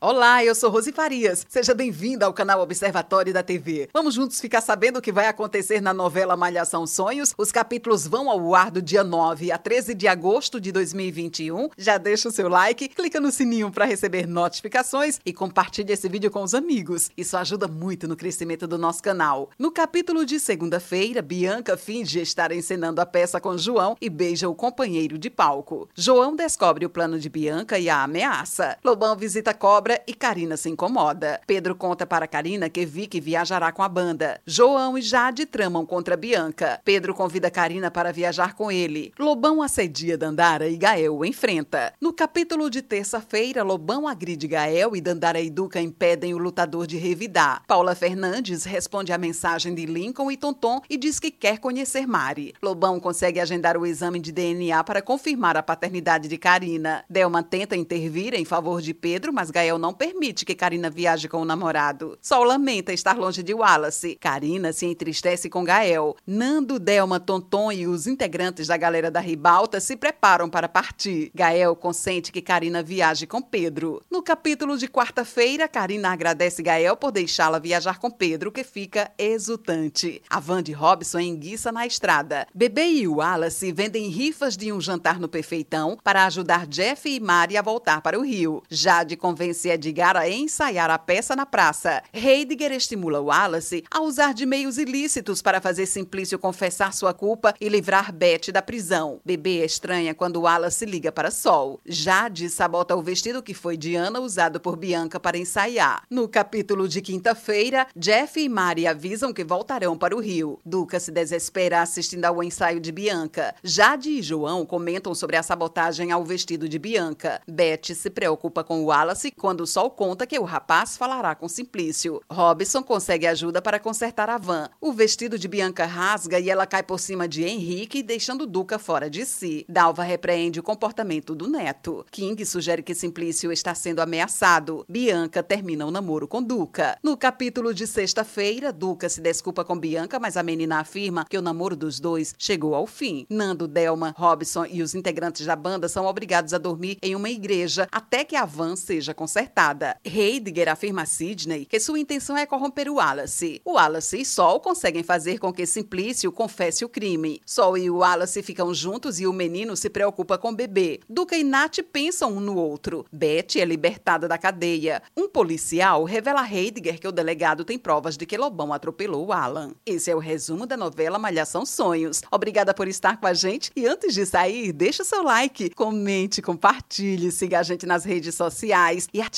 Olá, eu sou Rose Farias. Seja bem-vinda ao canal Observatório da TV. Vamos juntos ficar sabendo o que vai acontecer na novela Malhação Sonhos. Os capítulos vão ao ar do dia 9 a 13 de agosto de 2021. Já deixa o seu like, clica no sininho para receber notificações e compartilhe esse vídeo com os amigos. Isso ajuda muito no crescimento do nosso canal. No capítulo de segunda-feira, Bianca finge estar encenando a peça com João e beija o companheiro de palco. João descobre o plano de Bianca e a ameaça. Lobão visita Cobra e Karina se incomoda. Pedro conta para Karina que Vicky viajará com a banda. João e Jade tramam contra Bianca. Pedro convida Karina para viajar com ele. Lobão assedia Dandara e Gael o enfrenta. No capítulo de terça-feira, Lobão agride Gael e Dandara e Duca impedem o lutador de revidar. Paula Fernandes responde à mensagem de Lincoln e Tonton e diz que quer conhecer Mari. Lobão consegue agendar o exame de DNA para confirmar a paternidade de Karina. Delma tenta intervir em favor de Pedro, mas Gael não permite que Karina viaje com o namorado. Sol lamenta estar longe de Wallace. Karina se entristece com Gael. Nando, Delma, Tonton e os integrantes da galera da Ribalta se preparam para partir. Gael consente que Karina viaje com Pedro. No capítulo de quarta-feira, Karina agradece Gael por deixá-la viajar com Pedro, que fica exultante. A van de Robson enguiça na estrada. Bebê e Wallace vendem rifas de um jantar no Perfeitão para ajudar Jeff e Mari a voltar para o Rio. Jade convence Edgar a ensaiar a peça na praça. Heidegger estimula Wallace a usar de meios ilícitos para fazer Simplício confessar sua culpa e livrar Beth da prisão. Bebê estranha quando Wallace liga para Sol. Jade sabota o vestido que foi de Ana usado por Bianca para ensaiar. No capítulo de quinta-feira, Jeff e Mari avisam que voltarão para o Rio. Duca se desespera assistindo ao ensaio de Bianca. Jade e João comentam sobre a sabotagem ao vestido de Bianca. Beth se preocupa com Wallace quando quando o Sol conta que o rapaz falará com Simplício. Robson consegue ajuda para consertar a van. O vestido de Bianca rasga e ela cai por cima de Henrique, deixando Duca fora de si. Dalva repreende o comportamento do neto. King sugere que Simplício está sendo ameaçado. Bianca termina o namoro com Duca. No capítulo de sexta-feira, Duca se desculpa com Bianca, mas a menina afirma que o namoro dos dois chegou ao fim. Nando, Delma, Robson e os integrantes da banda são obrigados a dormir em uma igreja até que a van seja consertada acertada. Heidegger afirma a Sidney que sua intenção é corromper o Wallace. O Wallace e Sol conseguem fazer com que Simplício confesse o crime. Sol e o Wallace ficam juntos e o menino se preocupa com o bebê. Duca e Nat pensam um no outro. Beth é libertada da cadeia. Um policial revela a Heidegger que o delegado tem provas de que Lobão atropelou Alan. Esse é o resumo da novela Malhação Sonhos. Obrigada por estar com a gente e antes de sair, deixa o seu like, comente, compartilhe, siga a gente nas redes sociais e ative